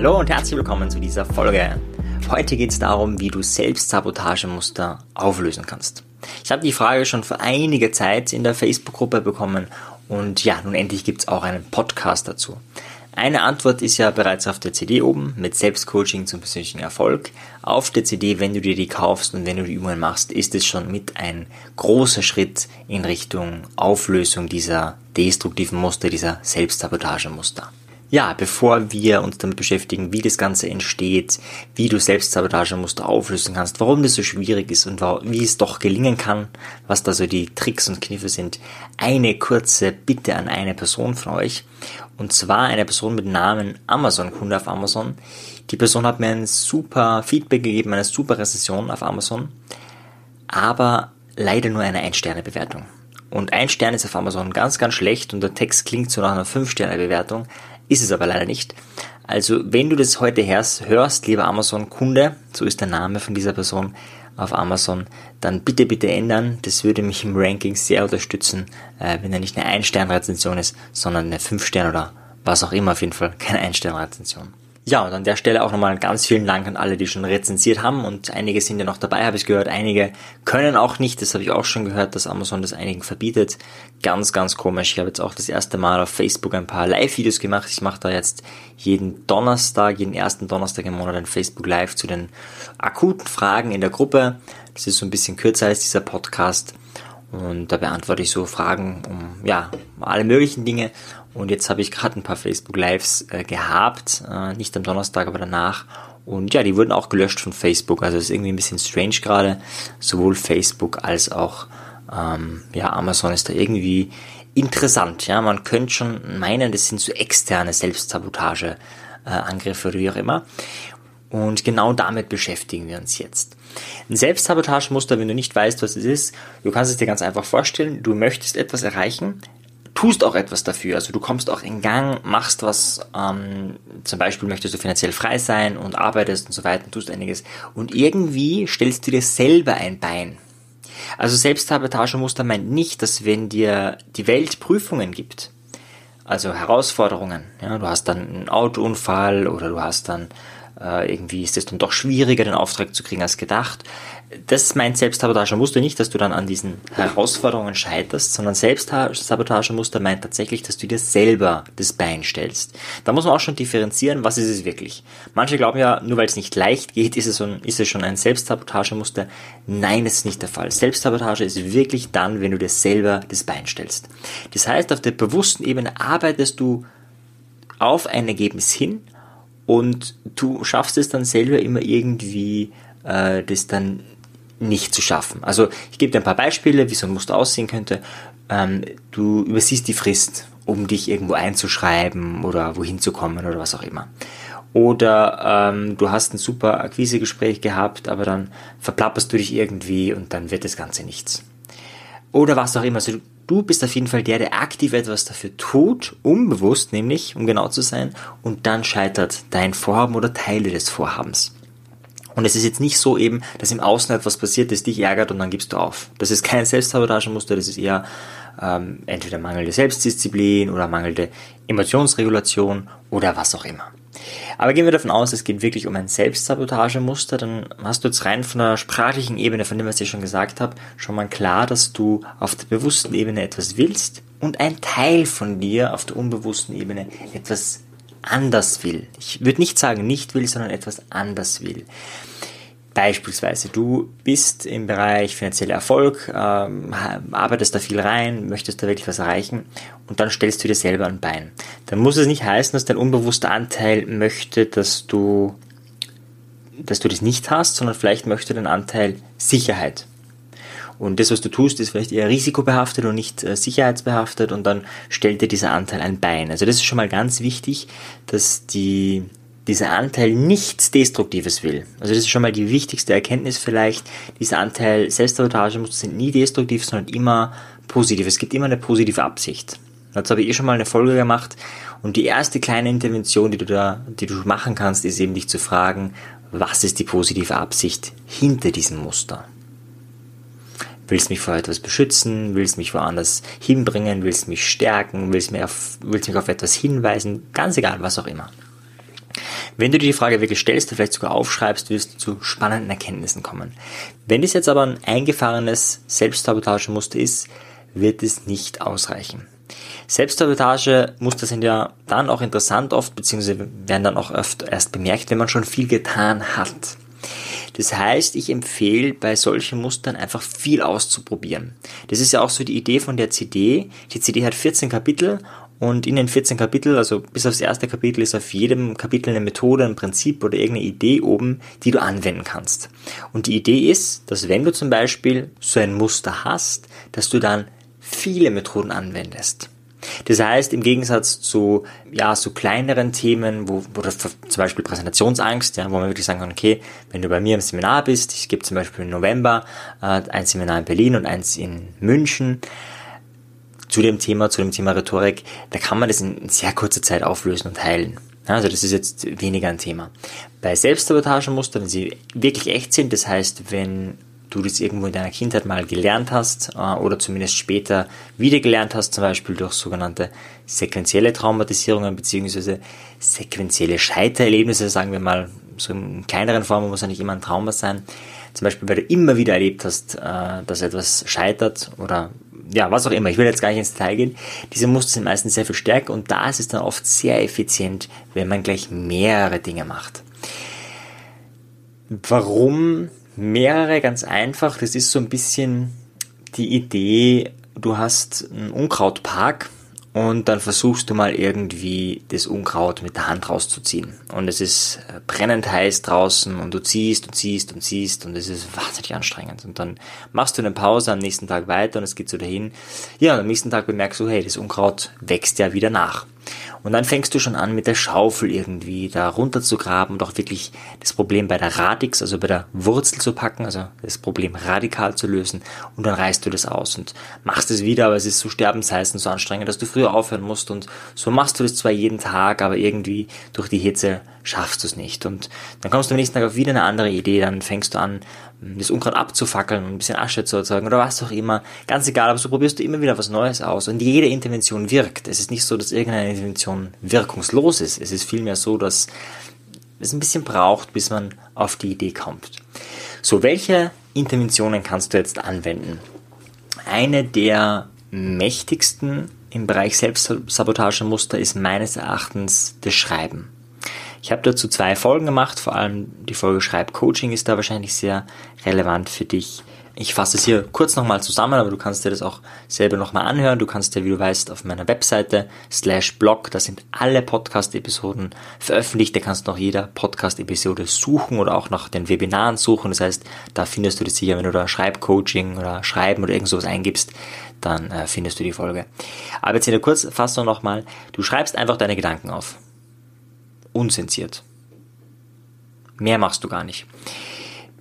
Hallo und herzlich willkommen zu dieser Folge. Heute geht es darum, wie du Selbstsabotagemuster auflösen kannst. Ich habe die Frage schon vor einiger Zeit in der Facebook-Gruppe bekommen und ja, nun endlich gibt es auch einen Podcast dazu. Eine Antwort ist ja bereits auf der CD oben mit Selbstcoaching zum persönlichen Erfolg. Auf der CD, wenn du dir die kaufst und wenn du die Übungen machst, ist es schon mit ein großer Schritt in Richtung Auflösung dieser destruktiven Muster, dieser Selbstsabotagemuster. Ja, bevor wir uns damit beschäftigen, wie das Ganze entsteht, wie du Selbstsabotagemuster auflösen kannst, warum das so schwierig ist und wie es doch gelingen kann, was da so die Tricks und Kniffe sind, eine kurze Bitte an eine Person von euch. Und zwar eine Person mit Namen Amazon, Kunde auf Amazon. Die Person hat mir ein super Feedback gegeben, eine super Rezession auf Amazon, aber leider nur eine Ein-Sterne-Bewertung. Und ein Stern ist auf Amazon ganz, ganz schlecht und der Text klingt so nach einer 5-Sterne-Bewertung ist es aber leider nicht. Also wenn du das heute hörst, lieber Amazon-Kunde, so ist der Name von dieser Person auf Amazon, dann bitte, bitte ändern. Das würde mich im Ranking sehr unterstützen, äh, wenn er nicht eine Ein-Stern-Rezension ist, sondern eine 5-Stern oder was auch immer auf jeden Fall, keine Ein-Stern-Rezension. Ja, und an der Stelle auch nochmal ganz vielen Dank an alle, die schon rezensiert haben und einige sind ja noch dabei, habe ich gehört. Einige können auch nicht, das habe ich auch schon gehört, dass Amazon das einigen verbietet. Ganz, ganz komisch. Ich habe jetzt auch das erste Mal auf Facebook ein paar Live-Videos gemacht. Ich mache da jetzt jeden Donnerstag, jeden ersten Donnerstag im Monat ein Facebook Live zu den akuten Fragen in der Gruppe. Das ist so ein bisschen kürzer als dieser Podcast. Und da beantworte ich so Fragen um ja alle möglichen Dinge. Und jetzt habe ich gerade ein paar Facebook Lives äh, gehabt, äh, nicht am Donnerstag, aber danach. Und ja, die wurden auch gelöscht von Facebook. Also ist irgendwie ein bisschen strange gerade. Sowohl Facebook als auch ähm, ja, Amazon ist da irgendwie interessant. Ja, man könnte schon meinen, das sind so externe Selbstsabotage. Äh, oder wie auch immer. Und genau damit beschäftigen wir uns jetzt. Ein Selbstsabotagemuster, wenn du nicht weißt, was es ist, du kannst es dir ganz einfach vorstellen, du möchtest etwas erreichen, tust auch etwas dafür. Also du kommst auch in Gang, machst was, ähm, zum Beispiel möchtest du finanziell frei sein und arbeitest und so weiter, tust einiges. Und irgendwie stellst du dir selber ein Bein. Also Selbstsabotagemuster meint nicht, dass wenn dir die Welt Prüfungen gibt, also Herausforderungen, ja, du hast dann einen Autounfall oder du hast dann äh, irgendwie ist es dann doch schwieriger, den Auftrag zu kriegen als gedacht. Das meint Selbstsabotagemuster nicht, dass du dann an diesen Herausforderungen scheiterst, sondern Selbstsabotagemuster meint tatsächlich, dass du dir selber das Bein stellst. Da muss man auch schon differenzieren, was ist es wirklich. Manche glauben ja, nur weil es nicht leicht geht, ist es, ein, ist es schon ein Selbstsabotagemuster. Nein, das ist nicht der Fall. Selbstsabotage ist wirklich dann, wenn du dir selber das Bein stellst. Das heißt, auf der bewussten Ebene arbeitest du auf ein Ergebnis hin, und du schaffst es dann selber immer irgendwie, äh, das dann nicht zu schaffen. Also ich gebe dir ein paar Beispiele, wie so ein Muster aussehen könnte. Ähm, du übersiehst die Frist, um dich irgendwo einzuschreiben oder wohin zu kommen oder was auch immer. Oder ähm, du hast ein super Akquisegespräch gehabt, aber dann verplapperst du dich irgendwie und dann wird das Ganze nichts. Oder was auch immer. Also Du bist auf jeden Fall der, der aktiv etwas dafür tut, unbewusst nämlich, um genau zu sein, und dann scheitert dein Vorhaben oder Teile des Vorhabens. Und es ist jetzt nicht so eben, dass im Außen etwas passiert, das dich ärgert und dann gibst du auf. Das ist kein Selbstsabotagemuster, das ist eher ähm, entweder mangelnde Selbstdisziplin oder mangelnde Emotionsregulation oder was auch immer. Aber gehen wir davon aus, es geht wirklich um ein Selbstsabotagemuster, dann hast du jetzt rein von der sprachlichen Ebene, von dem, was ich schon gesagt habe, schon mal klar, dass du auf der bewussten Ebene etwas willst und ein Teil von dir auf der unbewussten Ebene etwas anders will. Ich würde nicht sagen nicht will, sondern etwas anders will. Beispielsweise, du bist im Bereich finanzieller Erfolg, ähm, arbeitest da viel rein, möchtest da wirklich was erreichen und dann stellst du dir selber ein Bein. Dann muss es nicht heißen, dass dein unbewusster Anteil möchte, dass du, dass du das nicht hast, sondern vielleicht möchte dein Anteil Sicherheit. Und das, was du tust, ist vielleicht eher risikobehaftet und nicht äh, sicherheitsbehaftet und dann stellt dir dieser Anteil ein Bein. Also das ist schon mal ganz wichtig, dass die dieser Anteil nichts Destruktives will. Also das ist schon mal die wichtigste Erkenntnis vielleicht. Dieser Anteil Selbstsabotage sind nie destruktiv, sondern immer positiv. Es gibt immer eine positive Absicht. Dazu habe ich eh schon mal eine Folge gemacht. Und die erste kleine Intervention, die du da, die du machen kannst, ist eben dich zu fragen, was ist die positive Absicht hinter diesem Muster? Willst mich vor etwas beschützen? Willst mich woanders hinbringen? Willst mich stärken? Willst mich auf, willst mich auf etwas hinweisen? Ganz egal, was auch immer. Wenn du dir die Frage wirklich stellst vielleicht sogar aufschreibst, wirst du zu spannenden Erkenntnissen kommen. Wenn es jetzt aber ein eingefahrenes Selbstsabotagemuster ist, wird es nicht ausreichen. Selbstsabotagemuster sind ja dann auch interessant oft, beziehungsweise werden dann auch oft erst bemerkt, wenn man schon viel getan hat. Das heißt, ich empfehle bei solchen Mustern einfach viel auszuprobieren. Das ist ja auch so die Idee von der CD. Die CD hat 14 Kapitel und in den 14 Kapiteln, also bis aufs erste Kapitel, ist auf jedem Kapitel eine Methode, ein Prinzip oder irgendeine Idee oben, die du anwenden kannst. Und die Idee ist, dass wenn du zum Beispiel so ein Muster hast, dass du dann viele Methoden anwendest. Das heißt, im Gegensatz zu, ja, so kleineren Themen, wo, wo zum Beispiel Präsentationsangst, ja, wo man wirklich sagen kann, okay, wenn du bei mir im Seminar bist, ich gebe zum Beispiel im November äh, ein Seminar in Berlin und eins in München, zu dem Thema, zu dem Thema Rhetorik, da kann man das in sehr kurzer Zeit auflösen und heilen. Also das ist jetzt weniger ein Thema. Bei Selbstsabotagemustern, wenn sie wirklich echt sind, das heißt, wenn du das irgendwo in deiner Kindheit mal gelernt hast äh, oder zumindest später wieder gelernt hast, zum Beispiel durch sogenannte sequentielle Traumatisierungen beziehungsweise sequentielle Scheitererlebnisse, sagen wir mal, so in kleineren Formen muss ja nicht immer ein Trauma sein. Zum Beispiel, weil du immer wieder erlebt hast, äh, dass etwas scheitert oder ja, was auch immer, ich will jetzt gar nicht ins Detail gehen, diese Muster sind meistens sehr viel stärker und da ist es dann oft sehr effizient, wenn man gleich mehrere Dinge macht. Warum mehrere? Ganz einfach, das ist so ein bisschen die Idee, du hast einen Unkrautpark und dann versuchst du mal irgendwie das Unkraut mit der Hand rauszuziehen. Und es ist äh, brennend heiß draußen und du ziehst und ziehst und ziehst und es ist wahnsinnig anstrengend. Und dann machst du eine Pause am nächsten Tag weiter und es geht so dahin. Ja, und am nächsten Tag bemerkst du, hey, das Unkraut wächst ja wieder nach. Und dann fängst du schon an, mit der Schaufel irgendwie da runter zu graben und auch wirklich das Problem bei der Radix, also bei der Wurzel zu packen, also das Problem radikal zu lösen. Und dann reißt du das aus und machst es wieder, aber es ist so sterbensheiß und so anstrengend, dass du früher aufhören musst. Und so machst du das zwar jeden Tag, aber irgendwie durch die Hitze schaffst du es nicht. Und dann kommst du am nächsten Tag auf wieder eine andere Idee, dann fängst du an, das Unkraut abzufackeln und ein bisschen Asche zu erzeugen oder was auch immer. Ganz egal, aber so probierst du immer wieder was Neues aus und jede Intervention wirkt. Es ist nicht so, dass irgendeine Intervention wirkungslos ist. Es ist vielmehr so, dass es ein bisschen braucht, bis man auf die Idee kommt. So, welche Interventionen kannst du jetzt anwenden? Eine der mächtigsten im Bereich Selbstsabotagemuster ist meines Erachtens das Schreiben. Ich habe dazu zwei Folgen gemacht, vor allem die Folge Schreibcoaching ist da wahrscheinlich sehr relevant für dich. Ich fasse es hier kurz nochmal zusammen, aber du kannst dir das auch selber nochmal anhören. Du kannst dir, wie du weißt, auf meiner Webseite slash blog, da sind alle Podcast-Episoden veröffentlicht. Da kannst du nach jeder Podcast-Episode suchen oder auch nach den Webinaren suchen. Das heißt, da findest du das sicher, wenn du da Schreibcoaching oder Schreiben oder irgend sowas eingibst, dann äh, findest du die Folge. Aber jetzt in der Kurzfassung nochmal. Du schreibst einfach deine Gedanken auf unzensiert. Mehr machst du gar nicht.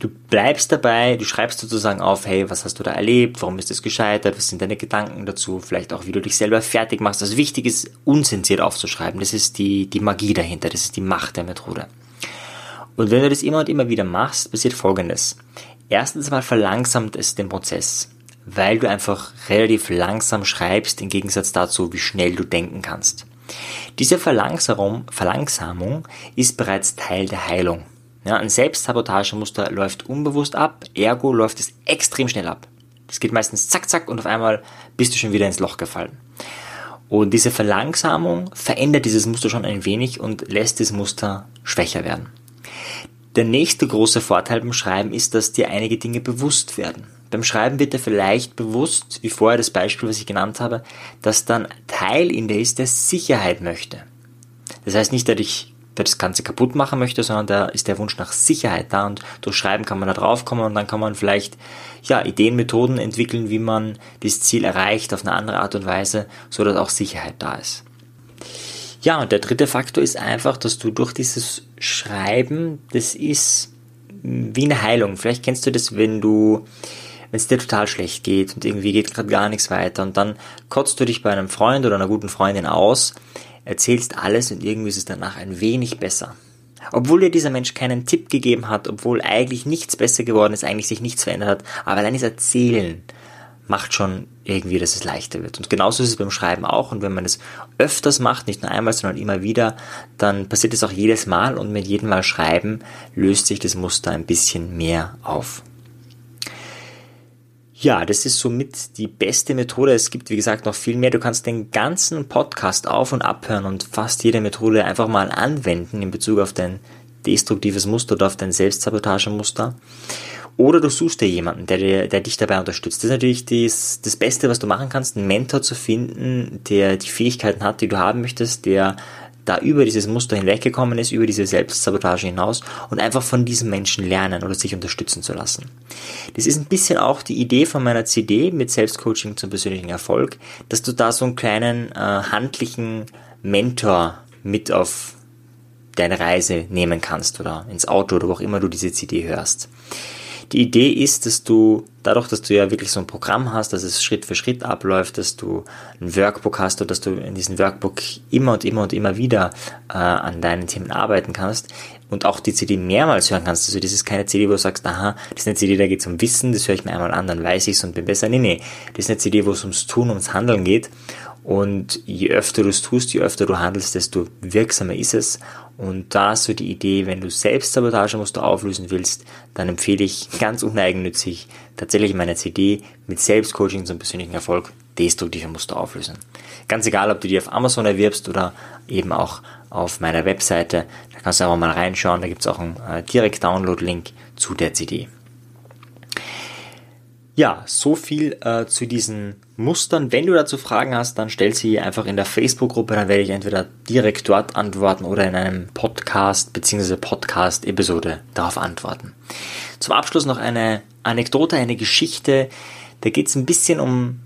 Du bleibst dabei, du schreibst sozusagen auf, hey, was hast du da erlebt, warum ist das gescheitert, was sind deine Gedanken dazu, vielleicht auch, wie du dich selber fertig machst. Das Wichtige ist, unzensiert aufzuschreiben. Das ist die, die Magie dahinter, das ist die Macht der Methode. Und wenn du das immer und immer wieder machst, passiert Folgendes. Erstens mal verlangsamt es den Prozess, weil du einfach relativ langsam schreibst, im Gegensatz dazu, wie schnell du denken kannst. Diese Verlangsamung, Verlangsamung ist bereits Teil der Heilung. Ja, ein Selbstsabotagemuster läuft unbewusst ab, ergo läuft es extrem schnell ab. Das geht meistens zack, zack und auf einmal bist du schon wieder ins Loch gefallen. Und diese Verlangsamung verändert dieses Muster schon ein wenig und lässt das Muster schwächer werden. Der nächste große Vorteil beim Schreiben ist, dass dir einige Dinge bewusst werden. Beim Schreiben wird dir vielleicht bewusst, wie vorher das Beispiel, was ich genannt habe, dass dann Teil in dir ist, der Sicherheit möchte. Das heißt nicht, dass ich das Ganze kaputt machen möchte, sondern da ist der Wunsch nach Sicherheit da und durch Schreiben kann man da drauf kommen und dann kann man vielleicht ja, Ideen, Methoden entwickeln, wie man das Ziel erreicht auf eine andere Art und Weise, so dass auch Sicherheit da ist. Ja, und der dritte Faktor ist einfach, dass du durch dieses Schreiben, das ist wie eine Heilung. Vielleicht kennst du das, wenn du wenn es dir total schlecht geht und irgendwie geht gerade gar nichts weiter und dann kotzt du dich bei einem Freund oder einer guten Freundin aus, erzählst alles und irgendwie ist es danach ein wenig besser. Obwohl dir dieser Mensch keinen Tipp gegeben hat, obwohl eigentlich nichts besser geworden ist, eigentlich sich nichts verändert hat, aber allein das Erzählen macht schon irgendwie, dass es leichter wird. Und genauso ist es beim Schreiben auch. Und wenn man es öfters macht, nicht nur einmal, sondern immer wieder, dann passiert es auch jedes Mal. Und mit jedem Mal Schreiben löst sich das Muster ein bisschen mehr auf. Ja, das ist somit die beste Methode. Es gibt, wie gesagt, noch viel mehr. Du kannst den ganzen Podcast auf und abhören und fast jede Methode einfach mal anwenden in Bezug auf dein destruktives Muster oder auf dein Selbstsabotagemuster. Oder du suchst dir jemanden, der, der dich dabei unterstützt. Das ist natürlich das, das Beste, was du machen kannst, einen Mentor zu finden, der die Fähigkeiten hat, die du haben möchtest, der da über dieses Muster hinweggekommen ist, über diese Selbstsabotage hinaus und einfach von diesem Menschen lernen oder sich unterstützen zu lassen. Das ist ein bisschen auch die Idee von meiner CD mit Selbstcoaching zum persönlichen Erfolg, dass du da so einen kleinen äh, handlichen Mentor mit auf deine Reise nehmen kannst oder ins Auto oder wo auch immer du diese CD hörst. Die Idee ist, dass du dadurch, dass du ja wirklich so ein Programm hast, dass es Schritt für Schritt abläuft, dass du ein Workbook hast und dass du in diesem Workbook immer und immer und immer wieder äh, an deinen Themen arbeiten kannst und auch die CD mehrmals hören kannst. Also das ist keine CD, wo du sagst, aha, das ist eine CD, da geht es um Wissen, das höre ich mir einmal an, dann weiß ich es und bin besser. Nee, nee, das ist eine CD, wo es ums Tun, ums Handeln geht und je öfter du es tust, je öfter du handelst, desto wirksamer ist es. Und da ist so die Idee, wenn du selbst Sabotagemuster auflösen willst, dann empfehle ich ganz uneigennützig tatsächlich meine CD mit Selbstcoaching zum persönlichen Erfolg destruktive Muster auflösen. Ganz egal, ob du die auf Amazon erwirbst oder eben auch auf meiner Webseite. Da kannst du einfach mal reinschauen. Da gibt es auch einen äh, Direkt-Download-Link zu der CD. Ja, so viel äh, zu diesen Mustern. Wenn du dazu Fragen hast, dann stell sie einfach in der Facebook-Gruppe, dann werde ich entweder direkt dort antworten oder in einem Podcast bzw. Podcast-Episode darauf antworten. Zum Abschluss noch eine Anekdote, eine Geschichte. Da geht es ein bisschen um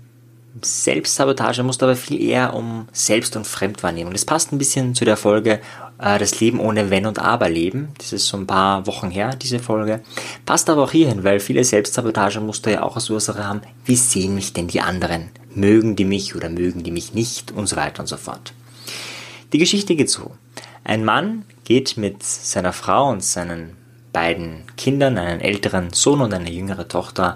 Selbstsabotage, muss aber viel eher um Selbst- und Fremdwahrnehmung. Das passt ein bisschen zu der Folge äh, Das Leben ohne Wenn und Aber leben. Das ist so ein paar Wochen her, diese Folge. Passt aber auch hierhin, weil viele Selbstsabotagemuster ja auch als Ursache haben, wie sehen mich denn die anderen? Mögen die mich oder mögen die mich nicht? Und so weiter und so fort. Die Geschichte geht so. Ein Mann geht mit seiner Frau und seinen beiden Kindern, einen älteren Sohn und eine jüngere Tochter,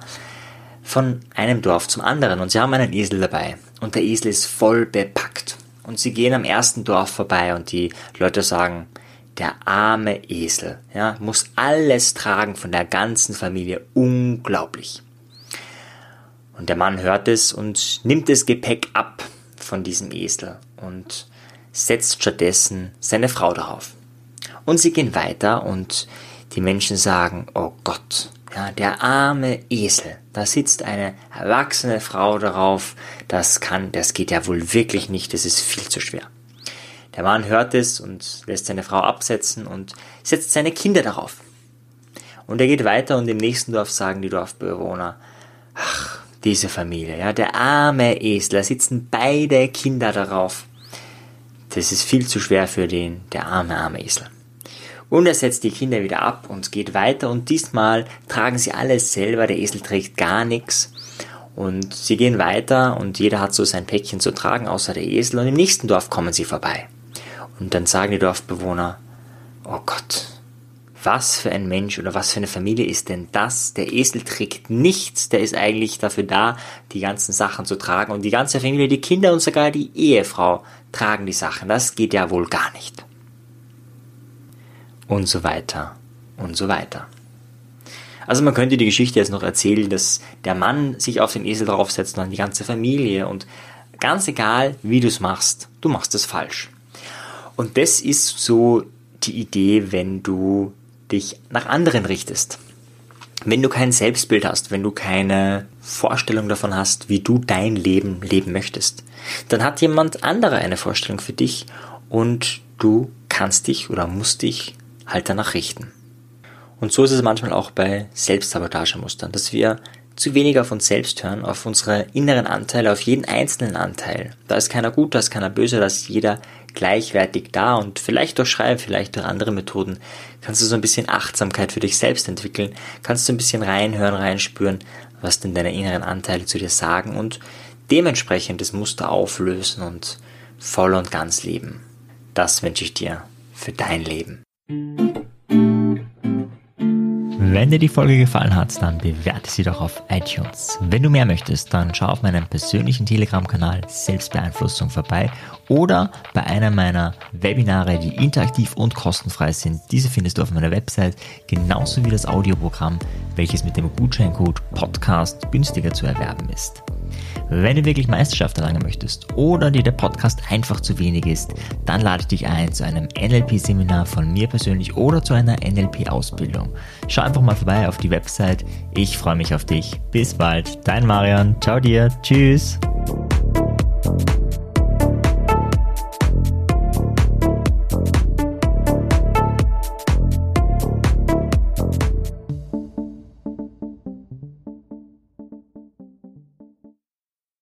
von einem Dorf zum anderen und sie haben einen Esel dabei und der Esel ist voll bepackt und sie gehen am ersten Dorf vorbei und die Leute sagen, der arme Esel, ja, muss alles tragen von der ganzen Familie, unglaublich. Und der Mann hört es und nimmt das Gepäck ab von diesem Esel und setzt stattdessen seine Frau darauf. Und sie gehen weiter und die Menschen sagen, oh Gott, ja, der arme Esel. Da sitzt eine erwachsene Frau darauf. Das kann, das geht ja wohl wirklich nicht. Das ist viel zu schwer. Der Mann hört es und lässt seine Frau absetzen und setzt seine Kinder darauf. Und er geht weiter und im nächsten Dorf sagen die Dorfbewohner, ach, diese Familie, ja, der arme Esel, da sitzen beide Kinder darauf. Das ist viel zu schwer für den, der arme, arme Esel. Und er setzt die Kinder wieder ab und geht weiter und diesmal tragen sie alles selber, der Esel trägt gar nichts. Und sie gehen weiter und jeder hat so sein Päckchen zu tragen, außer der Esel. Und im nächsten Dorf kommen sie vorbei. Und dann sagen die Dorfbewohner, oh Gott, was für ein Mensch oder was für eine Familie ist denn das? Der Esel trägt nichts, der ist eigentlich dafür da, die ganzen Sachen zu tragen. Und die ganze Familie, die Kinder und sogar die Ehefrau tragen die Sachen. Das geht ja wohl gar nicht und so weiter und so weiter. Also man könnte die Geschichte jetzt noch erzählen, dass der Mann sich auf den Esel draufsetzt und dann die ganze Familie und ganz egal, wie du es machst, du machst es falsch. Und das ist so die Idee, wenn du dich nach anderen richtest. Wenn du kein Selbstbild hast, wenn du keine Vorstellung davon hast, wie du dein Leben leben möchtest, dann hat jemand anderer eine Vorstellung für dich und du kannst dich oder musst dich halt danach richten. Und so ist es manchmal auch bei Selbstsabotagemustern, dass wir zu wenig auf uns selbst hören, auf unsere inneren Anteile, auf jeden einzelnen Anteil. Da ist keiner gut, da ist keiner böse, da ist jeder gleichwertig da und vielleicht durch Schreiben, vielleicht durch andere Methoden kannst du so ein bisschen Achtsamkeit für dich selbst entwickeln, kannst du ein bisschen reinhören, reinspüren, was denn deine inneren Anteile zu dir sagen und dementsprechend das Muster auflösen und voll und ganz leben. Das wünsche ich dir für dein Leben. Wenn dir die Folge gefallen hat, dann bewerte sie doch auf iTunes. Wenn du mehr möchtest, dann schau auf meinem persönlichen Telegram-Kanal Selbstbeeinflussung vorbei oder bei einer meiner Webinare, die interaktiv und kostenfrei sind. Diese findest du auf meiner Website, genauso wie das Audioprogramm, welches mit dem Gutscheincode Podcast günstiger zu erwerben ist. Wenn du wirklich Meisterschaft erlangen möchtest oder dir der Podcast einfach zu wenig ist, dann lade ich dich ein zu einem NLP-Seminar von mir persönlich oder zu einer NLP-Ausbildung. Schau einfach mal vorbei auf die Website. Ich freue mich auf dich. Bis bald. Dein Marian. Ciao dir. Tschüss.